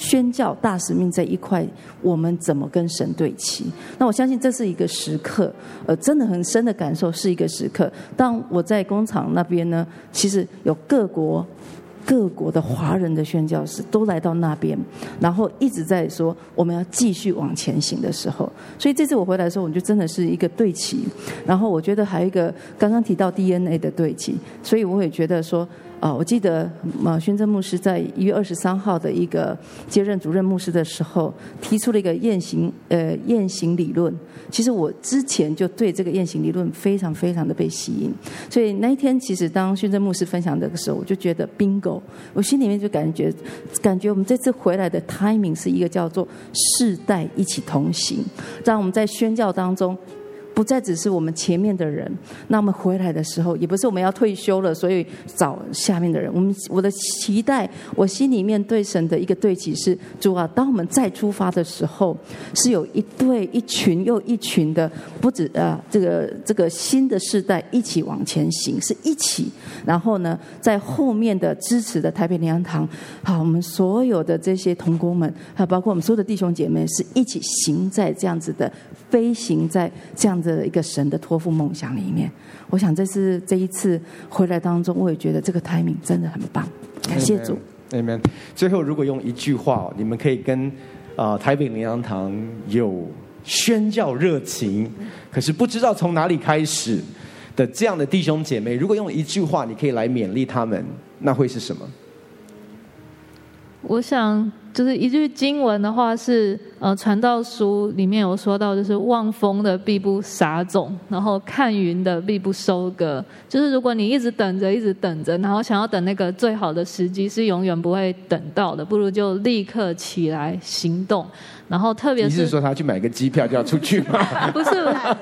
宣教大使命这一块，我们怎么跟神对齐？那我相信这是一个时刻，呃，真的很深的感受是一个时刻。当我在工厂那边呢，其实有各国各国的华人的宣教士都来到那边，然后一直在说我们要继续往前行的时候。所以这次我回来的时候，我就真的是一个对齐。然后我觉得还有一个刚刚提到 DNA 的对齐，所以我也觉得说。啊，我记得马宣正牧师在一月二十三号的一个接任主任牧师的时候，提出了一个雁行呃雁行理论。其实我之前就对这个雁行理论非常非常的被吸引，所以那一天其实当宣正牧师分享这个时候，我就觉得 bingo，我心里面就感觉感觉我们这次回来的 timing 是一个叫做世代一起同行，让我们在宣教当中。不再只是我们前面的人，那我们回来的时候，也不是我们要退休了，所以找下面的人。我们我的期待，我心里面对神的一个对齐是：主啊，当我们再出发的时候，是有一对一群又一群的，不止啊，这个这个新的世代一起往前行，是一起。然后呢，在后面的支持的台北灵粮堂，好，我们所有的这些同工们，还有包括我们所有的弟兄姐妹，是一起行在这样子的。飞行在这样子的一个神的托付梦想里面，我想这是这一次回来当中，我也觉得这个 timing 真的很棒。感谢主，Amen。最后，如果用一句话，你们可以跟啊、呃、台北灵粮堂有宣教热情，可是不知道从哪里开始的这样的弟兄姐妹，如果用一句话，你可以来勉励他们，那会是什么？我想就是一句经文的话是，呃，传道书里面有说到，就是望风的必不撒种，然后看云的必不收割。就是如果你一直等着，一直等着，然后想要等那个最好的时机，是永远不会等到的。不如就立刻起来行动。然后特别是，你是说他去买个机票就要出去吗？不是，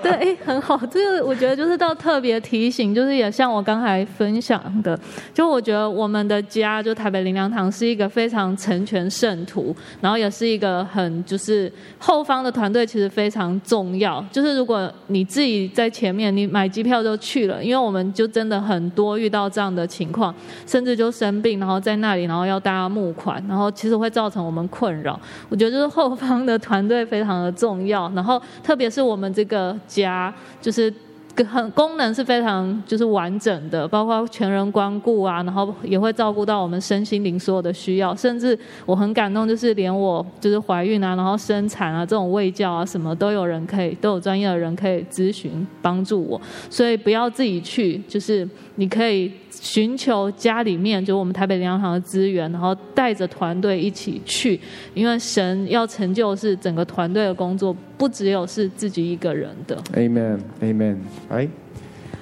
对，哎，很好，这个我觉得就是到特别提醒，就是也像我刚才分享的，就我觉得我们的家就台北灵粮堂是一个非常成全圣徒，然后也是一个很就是后方的团队其实非常重要。就是如果你自己在前面，你买机票就去了，因为我们就真的很多遇到这样的情况，甚至就生病，然后在那里，然后要大家募款，然后其实会造成我们困扰。我觉得就是后方。的团队非常的重要，然后特别是我们这个家，就是很功能是非常就是完整的，包括全人关顾啊，然后也会照顾到我们身心灵所有的需要，甚至我很感动，就是连我就是怀孕啊，然后生产啊这种喂教啊什么都有人可以，都有专业的人可以咨询帮助我，所以不要自己去，就是你可以。寻求家里面，就我们台北粮堂的资源，然后带着团队一起去，因为神要成就是整个团队的工作，不只有是自己一个人的。Amen，Amen，哎。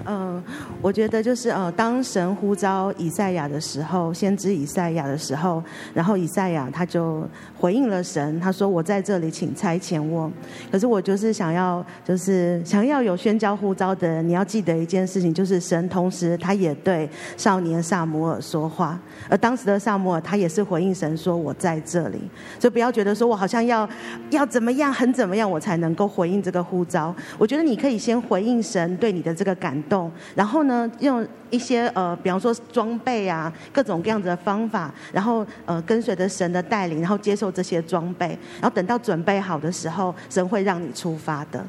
嗯，我觉得就是呃，当神呼召以赛亚的时候，先知以赛亚的时候，然后以赛亚他就回应了神，他说：“我在这里，请差遣我。”可是我就是想要，就是想要有宣教呼召的人，你要记得一件事情，就是神同时他也对少年撒摩尔说话，而当时的撒摩尔他也是回应神说：“我在这里。”所以不要觉得说我好像要要怎么样，很怎么样，我才能够回应这个呼召。我觉得你可以先回应神对你的这个感动。然后呢，用一些呃，比方说装备啊，各种各样的方法，然后呃，跟随着神的带领，然后接受这些装备，然后等到准备好的时候，神会让你出发的。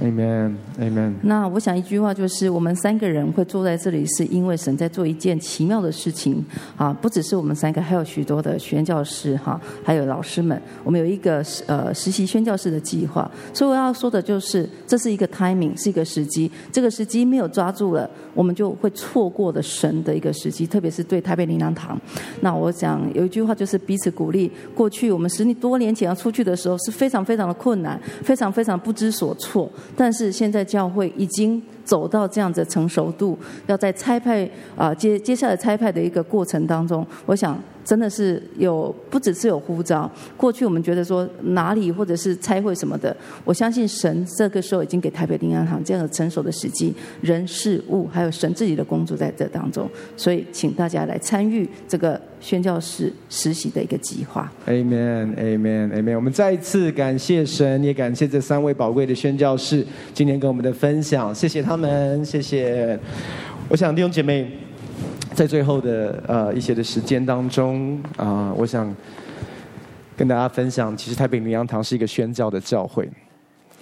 Amen，Amen。那我想一句话就是，我们三个人会坐在这里，是因为神在做一件奇妙的事情啊！不只是我们三个，还有许多的宣教师哈，还有老师们。我们有一个呃实习宣教士的计划，所以我要说的就是，这是一个 timing，是一个时机。这个时机没有抓住了，我们就会错过的神的一个时机，特别是对台北灵粮堂。那我想有一句话就是彼此鼓励。过去我们十多年前要出去的时候，是非常非常的困难，非常非常不知所措。但是现在教会已经走到这样子成熟度，要在差派啊接接下来差派的一个过程当中，我想。真的是有，不只是有呼召。过去我们觉得说哪里或者是差会什么的，我相信神这个时候已经给台北灵粮堂这样的成熟的时机，人事物还有神自己的工作在这当中，所以请大家来参与这个宣教士实习的一个计划。Amen，Amen，Amen。我们再一次感谢神，也感谢这三位宝贵的宣教士今天跟我们的分享，谢谢他他们，谢谢。我想弟兄姐妹。在最后的呃一些的时间当中啊、我想跟大家分享，其实台北灵粮堂是一个宣教的教会。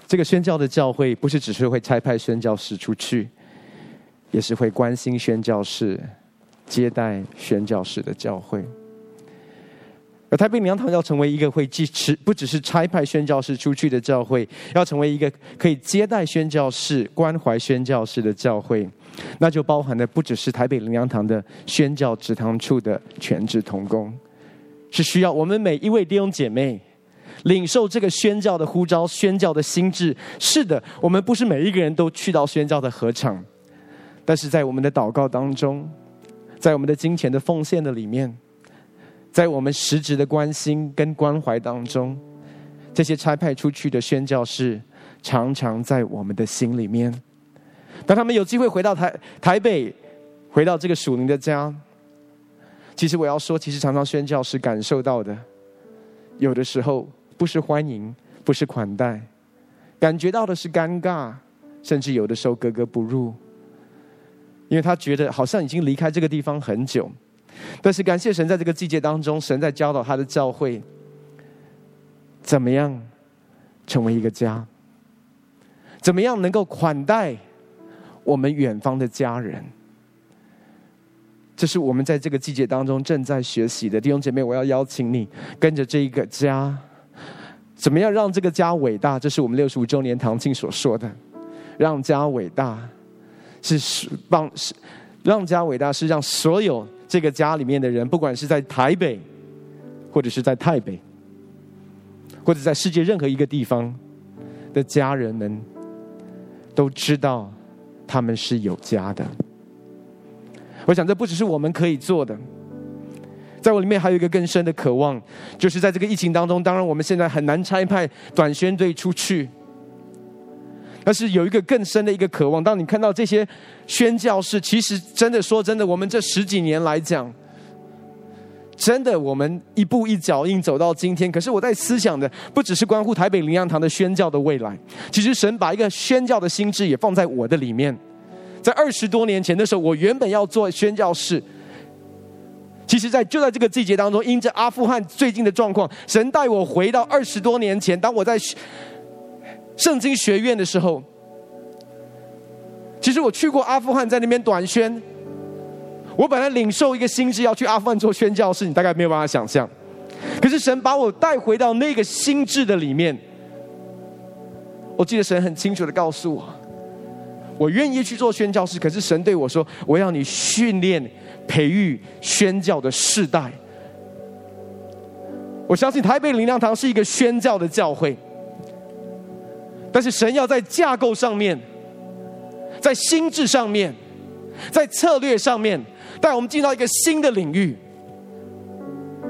这个宣教的教会不是只是会差派宣教士出去，也是会关心宣教士、接待宣教士的教会。而台北灵粮堂要成为一个会支持，不只是差派宣教士出去的教会，要成为一个可以接待宣教士、关怀宣教士的教会。那就包含的不只是台北灵粮堂的宣教职堂处的全职同工，是需要我们每一位弟兄姐妹领受这个宣教的呼召、宣教的心志。是的，我们不是每一个人都去到宣教的合场，但是在我们的祷告当中，在我们的金钱的奉献的里面，在我们实质的关心跟关怀当中，这些差派出去的宣教士常常在我们的心里面。当他们有机会回到台台北，回到这个属灵的家，其实我要说，其实常常宣教士感受到的，有的时候不是欢迎，不是款待，感觉到的是尴尬，甚至有的时候格格不入，因为他觉得好像已经离开这个地方很久。但是感谢神，在这个季节当中，神在教导他的教会，怎么样成为一个家，怎么样能够款待。我们远方的家人，这是我们在这个季节当中正在学习的弟兄姐妹。我要邀请你跟着这一个家，怎么样让这个家伟大？这是我们六十五周年堂庆所说的，让家伟大是帮是让家伟大是让所有这个家里面的人，不管是在台北或者是在泰北，或者在世界任何一个地方的家人们，都知道他们是有家的。我想这不只是我们可以做的，在我里面还有一个更深的渴望，就是在这个疫情当中，当然我们现在很难差派短宣队出去，但是有一个更深的一个渴望。当你看到这些宣教士，其实真的说真的，我们这十几年来讲。真的，我们一步一脚印走到今天。可是我在思想的，不只是关乎台北灵粮堂的宣教的未来。其实神把一个宣教的心志也放在我的里面。在二十多年前的时候，我原本要做宣教士。其实，在就在这个季节当中，因着阿富汗最近的状况，神带我回到二十多年前，当我在圣经学院的时候。其实我去过阿富汗，在那边短宣。我本来领受一个心智要去阿富汗做宣教士，你大概没有办法想象。可是神把我带回到那个心智的里面。我记得神很清楚的告诉我，我愿意去做宣教士。可是神对我说，我要你训练、培育宣教的世代。我相信台北灵粮堂是一个宣教的教会，但是神要在架构上面，在心智上面，在策略上面。带我们进到一个新的领域。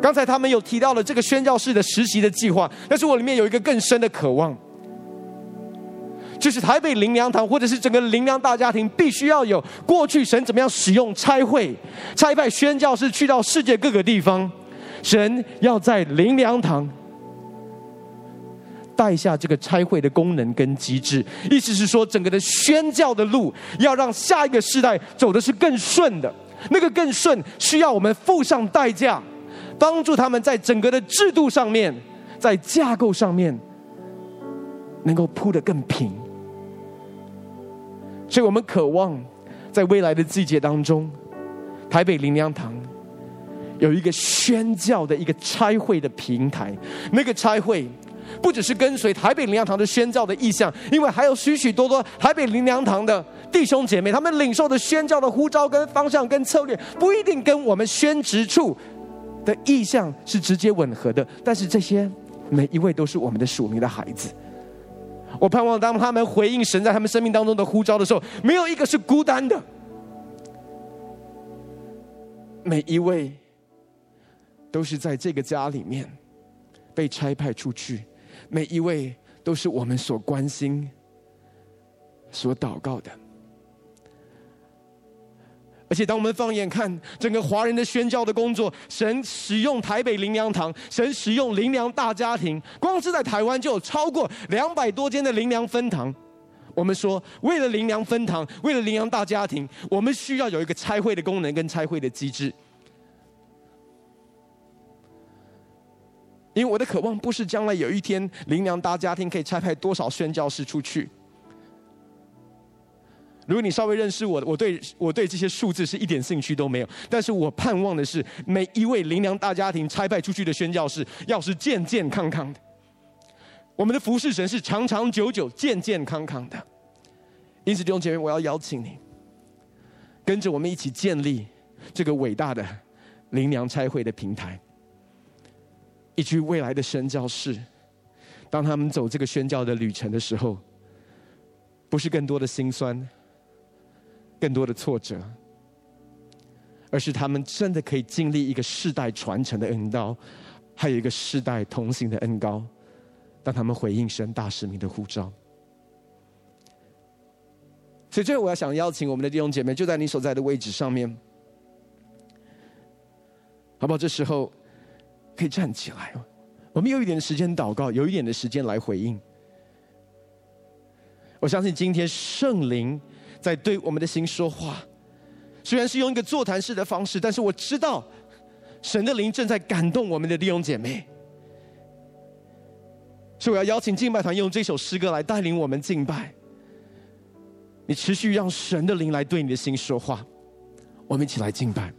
刚才他们有提到了这个宣教士的实习的计划，但是我里面有一个更深的渴望，就是台北灵粮堂或者是整个灵粮大家庭，必须要有过去神怎么样使用差会、差派宣教士去到世界各个地方，神要在灵粮堂带下这个拆会的功能跟机制，意思是说，整个的宣教的路要让下一个世代走的是更顺的。那个更顺，需要我们付上代价，帮助他们在整个的制度上面，在架构上面，能够铺得更平。所以我们渴望在未来的季节当中，台北灵粮堂有一个宣教的一个拆会的平台。那个拆会不只是跟随台北灵粮堂的宣教的意向，因为还有许许多多台北灵粮堂的。弟兄姐妹，他们领受的宣教的呼召跟方向跟策略，不一定跟我们宣职处的意向是直接吻合的。但是这些每一位都是我们的属灵的孩子。我盼望当他们回应神在他们生命当中的呼召的时候，没有一个是孤单的。每一位都是在这个家里面被差派出去，每一位都是我们所关心、所祷告的。而且，当我们放眼看整个华人的宣教的工作，神使用台北灵粮堂，神使用灵粮大家庭，光是在台湾就有超过两百多间的灵粮分堂。我们说，为了灵粮分堂，为了灵粮大家庭，我们需要有一个拆会的功能跟拆会的机制。因为我的渴望不是将来有一天灵粮大家庭可以差派多少宣教士出去。如果你稍微认识我，我对我对这些数字是一点兴趣都没有。但是我盼望的是，每一位灵粮大家庭差派出去的宣教士，要是健健康康的。我们的服侍神是长长久久、健健康康的。因此，弟兄姐妹，我要邀请你，跟着我们一起建立这个伟大的灵粮差会的平台。一句未来的宣教士，当他们走这个宣教的旅程的时候，不是更多的辛酸。更多的挫折，而是他们真的可以经历一个世代传承的恩膏，还有一个世代同行的恩膏，当他们回应神大使命的呼召。所以最后，我要想邀请我们的弟兄姐妹，就在你所在的位置上面，好不好？这时候可以站起来，我们有一点的时间祷告，有一点的时间来回应。我相信今天圣灵。在对我们的心说话，虽然是用一个座谈式的方式，但是我知道神的灵正在感动我们的弟兄姐妹。所以我要邀请敬拜团用这首诗歌来带领我们敬拜。你持续让神的灵来对你的心说话，我们一起来敬拜。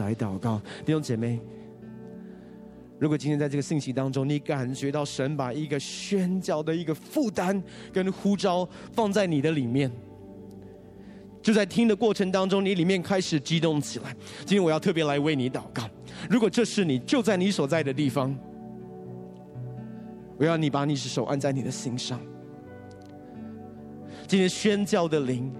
来祷告，弟兄姐妹。如果今天在这个信息当中，你感觉到神把一个宣教的一个负担跟呼召放在你的里面，就在听的过程当中，你里面开始激动起来。今天我要特别来为你祷告。如果这是你，就在你所在的地方，我要你把你的手按在你的心上。今天宣教的灵。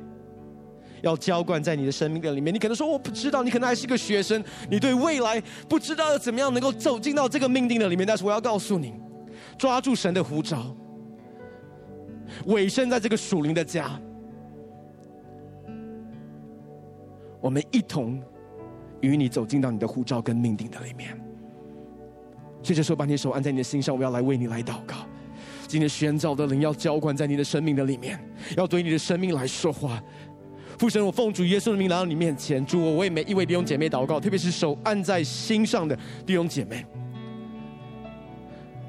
要浇灌在你的生命的里面。你可能说我不知道，你可能还是个学生，你对未来不知道要怎么样能够走进到这个命定的里面。但是我要告诉你，抓住神的呼召，委身在这个属灵的家，我们一同与你走进到你的呼召跟命定的里面。所以这时候，把你的手按在你的心上，我要来为你来祷告。今天宣召的灵要浇灌在你的生命的里面，要对你的生命来说话。父神，我奉主耶稣的名来到你面前，主我为每一位弟兄姐妹祷告，特别是手按在心上的弟兄姐妹。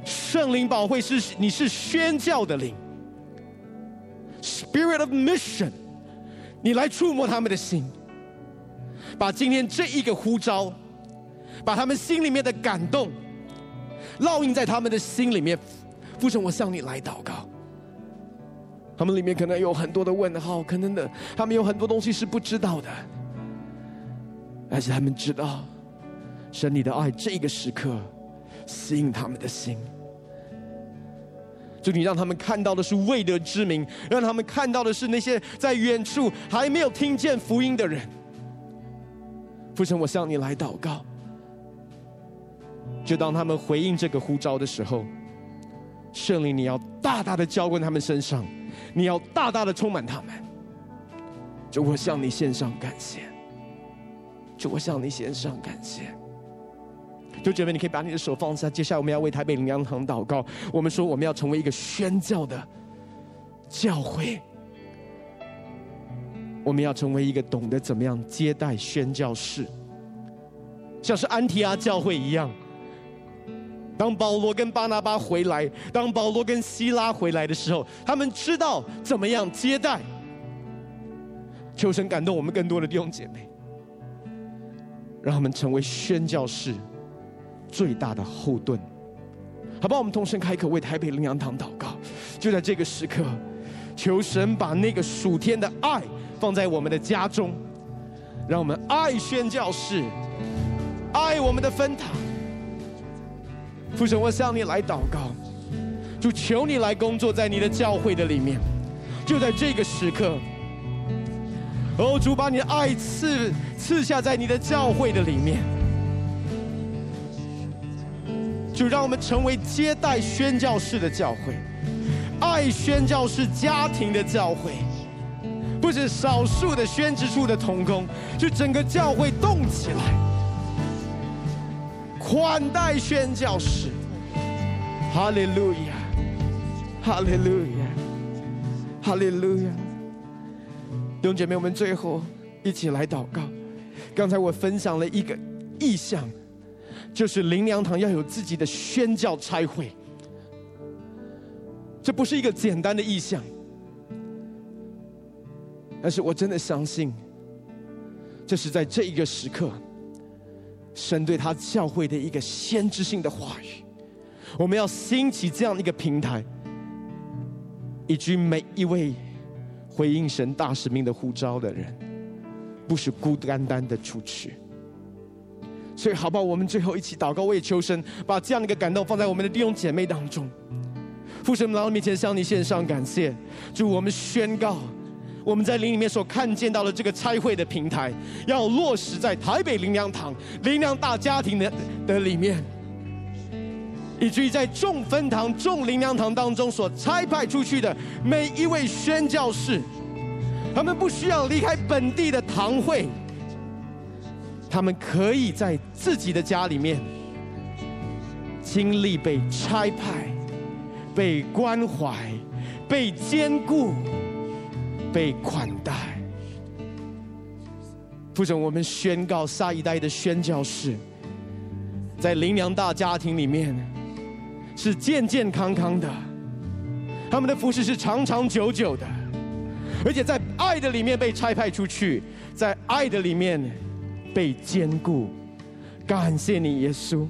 圣灵宝会是，你是宣教的灵，Spirit of Mission，你来触摸他们的心，把今天这一个呼召，把他们心里面的感动烙印在他们的心里面。父神，我向你来祷告。他们里面可能有很多的问号，可能的，他们有很多东西是不知道的，但是他们知道，神你的爱这个时刻吸引他们的心，就你让他们看到的是未得之名，让他们看到的是那些在远处还没有听见福音的人。父神，我向你来祷告，就当他们回应这个呼召的时候，圣灵你要大大的浇灌他们身上。你要大大的充满他们，就我向你献上感谢，就我向你献上感谢。就姐妹，你可以把你的手放下。接下来我们要为台北灵粮堂祷告。我们说我们要成为一个宣教的教会，我们要成为一个懂得怎么样接待宣教士，像是安提阿教会一样。当保罗跟巴拿巴回来，当保罗跟希拉回来的时候，他们知道怎么样接待。求神感动我们更多的弟兄姐妹，让他们成为宣教士最大的后盾。好吧？我们同声开口为台北灵羊堂祷告。就在这个时刻，求神把那个属天的爱放在我们的家中，让我们爱宣教士，爱我们的分堂。父神，我向你来祷告，主求你来工作在你的教会的里面，就在这个时刻，哦，主把你的爱赐赐下在你的教会的里面，就让我们成为接待宣教士的教会，爱宣教士家庭的教会，不是少数的宣职处的同工，就整个教会动起来。款待宣教士，哈利路亚，哈利路亚，哈利路亚。弟兄姐妹，我们最后一起来祷告。刚才我分享了一个意象，就是灵粮堂要有自己的宣教差会。这不是一个简单的意象，但是我真的相信，这是在这一个时刻。神对他教会的一个先知性的话语，我们要兴起这样一个平台，以及每一位回应神大使命的呼召的人，不是孤单单的出去。所以，好不好？我们最后一起祷告，为求神把这样的一个感动放在我们的弟兄姐妹当中。父神，来到面前向你献上感谢，祝我们宣告。我们在灵里面所看见到的这个差会的平台，要落实在台北灵粮堂灵粮大家庭的的里面，以至于在众分堂、众灵粮堂当中所差派出去的每一位宣教士，他们不需要离开本地的堂会，他们可以在自己的家里面经历被差派、被关怀、被兼顾。被款待，父神，我们宣告下一代的宣教士，在灵粮大家庭里面是健健康康的，他们的服饰是长长久久的，而且在爱的里面被差派出去，在爱的里面被坚固。感谢你，耶稣，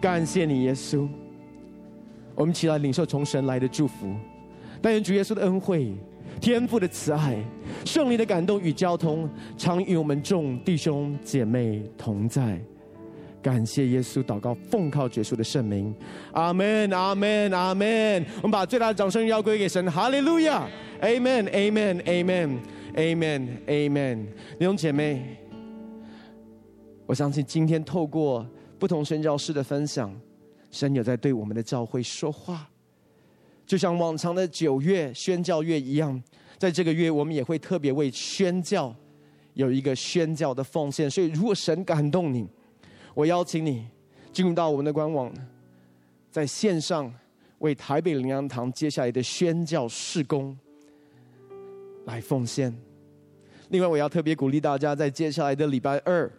感谢你，耶稣。我们起来领受从神来的祝福，但愿主耶稣的恩惠。天父的慈爱，圣灵的感动与交通，常与我们众弟兄姐妹同在。感谢耶稣，祷告奉靠耶稣的圣名，阿门，阿门，阿门。我们把最大的掌声要归给神，哈利路亚，阿门，阿门，阿门，阿门，阿门。弟兄姐妹，我相信今天透过不同宣教士的分享，神有在对我们的教会说话。就像往常的九月宣教月一样，在这个月我们也会特别为宣教有一个宣教的奉献。所以，如果神感动你，我邀请你进入到我们的官网，在线上为台北灵粮堂接下来的宣教事工来奉献。另外，我要特别鼓励大家，在接下来的礼拜二，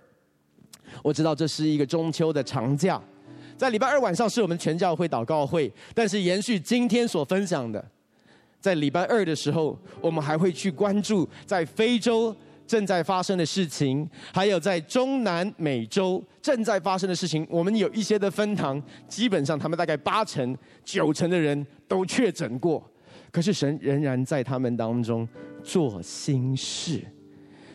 我知道这是一个中秋的长假。在礼拜二晚上是我们全教会祷告会，但是延续今天所分享的，在礼拜二的时候，我们还会去关注在非洲正在发生的事情，还有在中南美洲正在发生的事情。我们有一些的分堂，基本上他们大概八成、九成的人都确诊过，可是神仍然在他们当中做新事，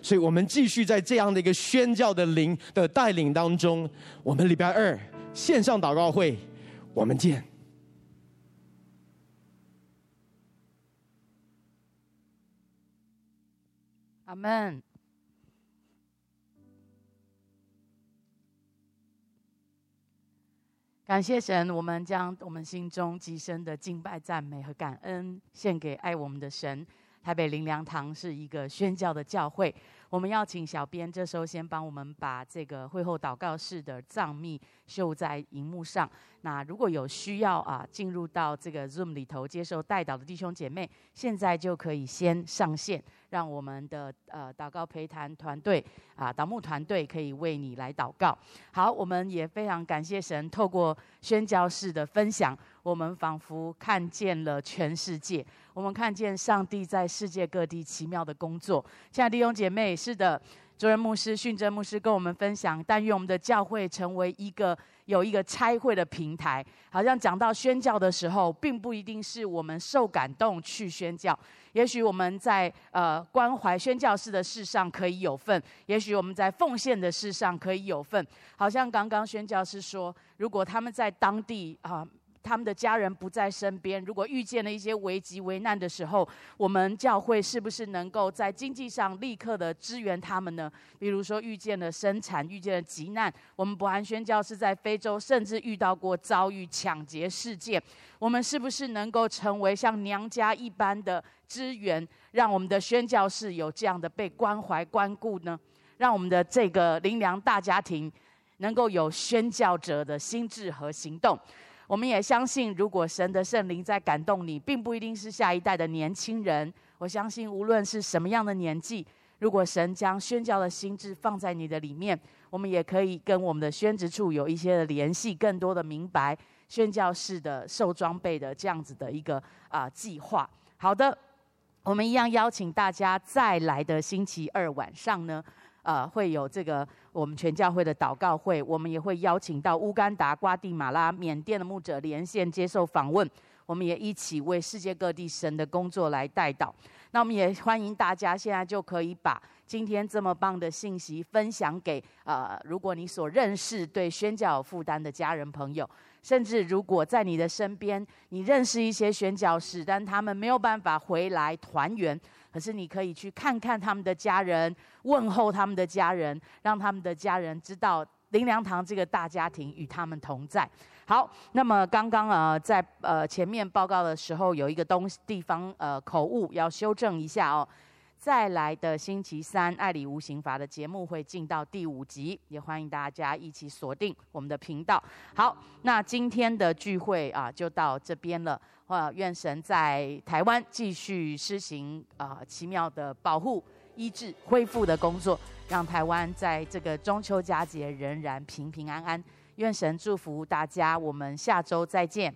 所以我们继续在这样的一个宣教的灵的带领当中，我们礼拜二。线上祷告会，我们见。阿门。感谢神，我们将我们心中极深的敬拜、赞美和感恩献给爱我们的神。台北灵粮堂是一个宣教的教会。我们要请小编这时候先帮我们把这个会后祷告室的藏密秀在荧幕上。那如果有需要啊，进入到这个 Zoom 里头接受代祷的弟兄姐妹，现在就可以先上线，让我们的呃祷告陪谈团队啊，祷牧团队可以为你来祷告。好，我们也非常感谢神，透过宣教士的分享，我们仿佛看见了全世界，我们看见上帝在世界各地奇妙的工作。亲爱的弟兄姐妹。是的，主任牧师、训正牧师跟我们分享，但愿我们的教会成为一个有一个差会的平台。好像讲到宣教的时候，并不一定是我们受感动去宣教，也许我们在呃关怀宣教士的事上可以有份，也许我们在奉献的事上可以有份。好像刚刚宣教师说，如果他们在当地啊。他们的家人不在身边，如果遇见了一些危急危难的时候，我们教会是不是能够在经济上立刻的支援他们呢？比如说遇见了生产，遇见了急难，我们伯安宣教士在非洲，甚至遇到过遭遇抢劫事件，我们是不是能够成为像娘家一般的支援，让我们的宣教士有这样的被关怀关顾呢？让我们的这个灵良大家庭能够有宣教者的心智和行动。我们也相信，如果神的圣灵在感动你，并不一定是下一代的年轻人。我相信，无论是什么样的年纪，如果神将宣教的心志放在你的里面，我们也可以跟我们的宣职处有一些的联系，更多的明白宣教士的受装备的这样子的一个啊、计划。好的，我们一样邀请大家再来的星期二晚上呢。呃，会有这个我们全教会的祷告会，我们也会邀请到乌干达、瓜地马拉、缅甸的牧者连线接受访问。我们也一起为世界各地神的工作来代祷。那我们也欢迎大家现在就可以把今天这么棒的信息分享给呃，如果你所认识对宣教有负担的家人朋友，甚至如果在你的身边你认识一些宣教士，但他们没有办法回来团圆，可是你可以去看看他们的家人，问候他们的家人，让他们的家人知道灵粮堂这个大家庭与他们同在。好，那么刚刚啊，在呃前面报告的时候，有一个东西地方呃口误要修正一下哦。再来的星期三，爱里无刑罚的节目会进到第五集，也欢迎大家一起锁定我们的频道。好，那今天的聚会啊，就到这边了。啊，愿神在台湾继续施行啊奇妙的保护、医治、恢复的工作，让台湾在这个中秋佳节仍然平平安安。愿神祝福大家，我们下周再见。